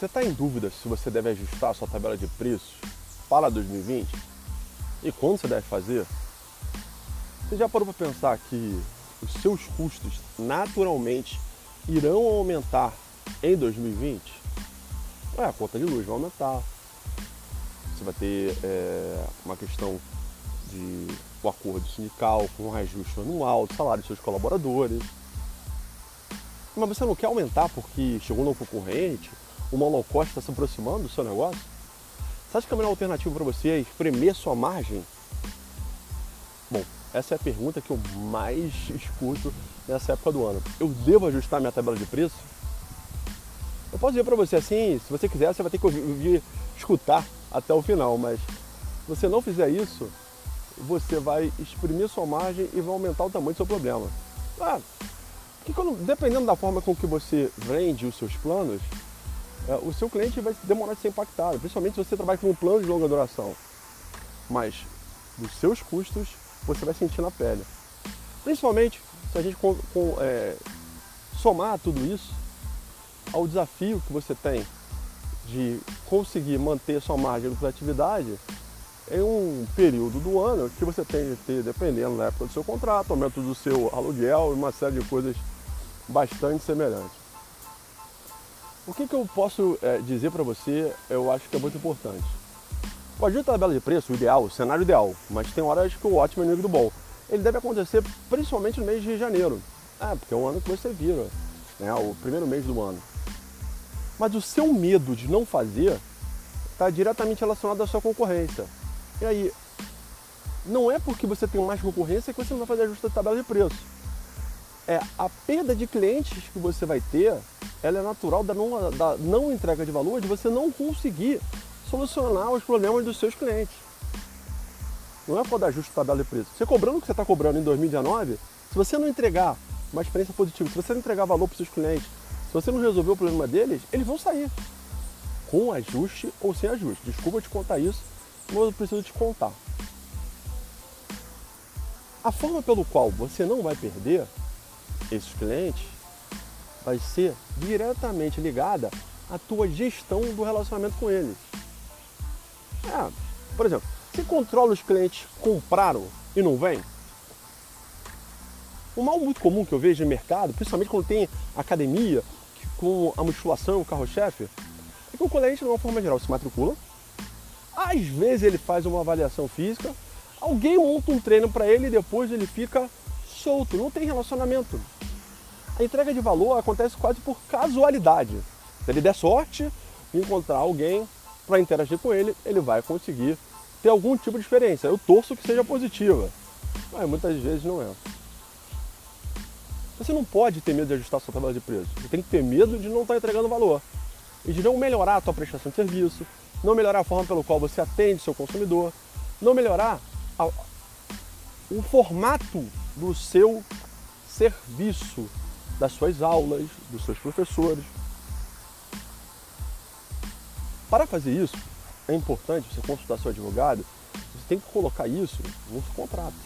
Você está em dúvida se você deve ajustar a sua tabela de preços para 2020? E quando você deve fazer? Você já parou para pensar que os seus custos naturalmente irão aumentar em 2020? É, a conta de luz vai aumentar. Você vai ter é, uma questão de o um acordo sindical com um reajuste anual do salário dos seus colaboradores. Mas você não quer aumentar porque chegou um novo concorrente, uma low cost está se aproximando do seu negócio? Acha que a melhor alternativa para você é espremer sua margem? Bom, essa é a pergunta que eu mais escuto nessa época do ano. Eu devo ajustar minha tabela de preço? Eu posso dizer para você assim, se você quiser, você vai ter que ouvir, escutar até o final, mas se você não fizer isso, você vai exprimir sua margem e vai aumentar o tamanho do seu problema. Ah, que quando, dependendo da forma com que você vende os seus planos, é, o seu cliente vai demorar de ser impactado, principalmente se você trabalha com um plano de longa duração. Mas dos seus custos você vai sentir na pele. Principalmente se a gente com, com, é, somar tudo isso ao desafio que você tem de conseguir manter sua margem de lucratividade em um período do ano que você tem que ter, dependendo da época do seu contrato, aumento do seu aluguel e uma série de coisas bastante semelhantes. O que, que eu posso é, dizer para você, eu acho que é muito importante. O ajuste da tabela de preço, o ideal, o cenário ideal, mas tem horas que o ótimo é inimigo do bom. Ele deve acontecer principalmente no mês de janeiro. É, porque é o ano que você vira, né, o primeiro mês do ano. Mas o seu medo de não fazer está diretamente relacionado à sua concorrência. E aí, não é porque você tem mais concorrência que você não vai fazer ajuste da tabela de preço é a perda de clientes que você vai ter, ela é natural da não, da não entrega de valor, de você não conseguir solucionar os problemas dos seus clientes. Não é por dar ajuste tabela de preço. Você cobrando o que você está cobrando em 2019, se você não entregar uma experiência positiva, se você não entregar valor para os seus clientes, se você não resolver o problema deles, eles vão sair. Com ajuste ou sem ajuste. Desculpa te contar isso, mas eu preciso te contar. A forma pelo qual você não vai perder esses clientes vai ser diretamente ligada à tua gestão do relacionamento com eles. É, por exemplo, você controla os clientes que compraram e não vêm? Um mal muito comum que eu vejo no mercado, principalmente quando tem academia, com a musculação, o carro-chefe, é que o cliente, de uma forma geral, se matricula. Às vezes ele faz uma avaliação física, alguém monta um treino para ele e depois ele fica solto, não tem relacionamento. A entrega de valor acontece quase por casualidade. Se ele der sorte encontrar alguém para interagir com ele, ele vai conseguir ter algum tipo de experiência. Eu torço que seja positiva, mas muitas vezes não é. Você não pode ter medo de ajustar sua tabela de preço. Você tem que ter medo de não estar entregando valor e de não melhorar a sua prestação de serviço, não melhorar a forma pelo qual você atende seu consumidor, não melhorar a, o formato do seu serviço, das suas aulas, dos seus professores. Para fazer isso, é importante você consultar seu advogado, você tem que colocar isso nos contratos.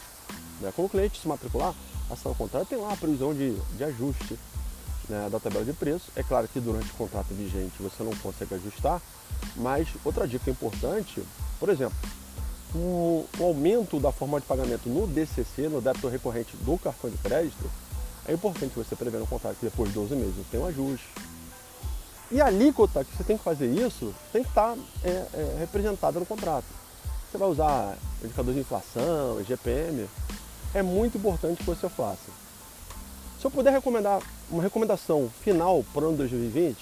Né? Quando o cliente se matricular, assinar o contrato, tem lá a previsão de, de ajuste né, da tabela de preço. É claro que durante o contrato vigente você não consegue ajustar, mas outra dica importante, por exemplo, o aumento da forma de pagamento no DCC, no débito recorrente do cartão de crédito, é importante você prever no contrato que depois de 12 meses tem um ajuste. E a alíquota que você tem que fazer isso tem que estar é, é, representada no contrato. Você vai usar indicador de inflação, GPM, é muito importante que você faça. Se eu puder recomendar uma recomendação final para o ano 2020,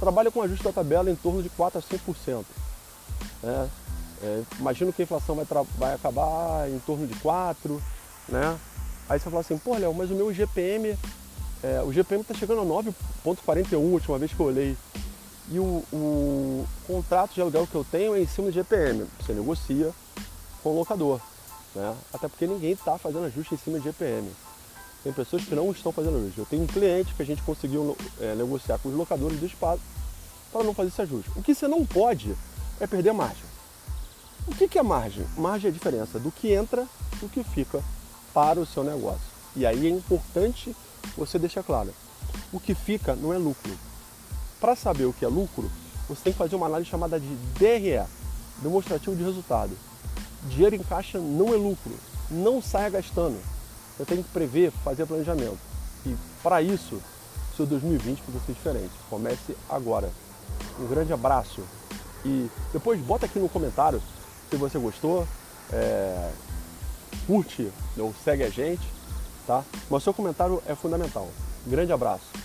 trabalhe com ajuste da tabela em torno de 4 a 5%. Né? É, imagino que a inflação vai, vai acabar em torno de 4, né? Aí você fala assim, pô, Léo, mas o meu GPM, é, o GPM está chegando a 9,41 a última vez que eu olhei. E o, o, contrato de aluguel que eu tenho é em cima do GPM. Você negocia com o locador. Né? Até porque ninguém está fazendo ajuste em cima de GPM. Tem pessoas que não estão fazendo ajuste. Eu tenho um cliente que a gente conseguiu é, negociar com os locadores do espaço para não fazer esse ajuste. O que você não pode é perder margem. O que, que é margem? Margem é a diferença do que entra do que fica para o seu negócio. E aí é importante você deixar claro: o que fica não é lucro. Para saber o que é lucro, você tem que fazer uma análise chamada de DRE, demonstrativo de resultado. Dinheiro em caixa não é lucro, não saia gastando. Você tem que prever, fazer planejamento. E para isso, seu 2020 precisa ser diferente. Comece agora. Um grande abraço e depois bota aqui no comentário se você gostou, é, curte ou segue a gente, tá? Mas seu comentário é fundamental. grande abraço.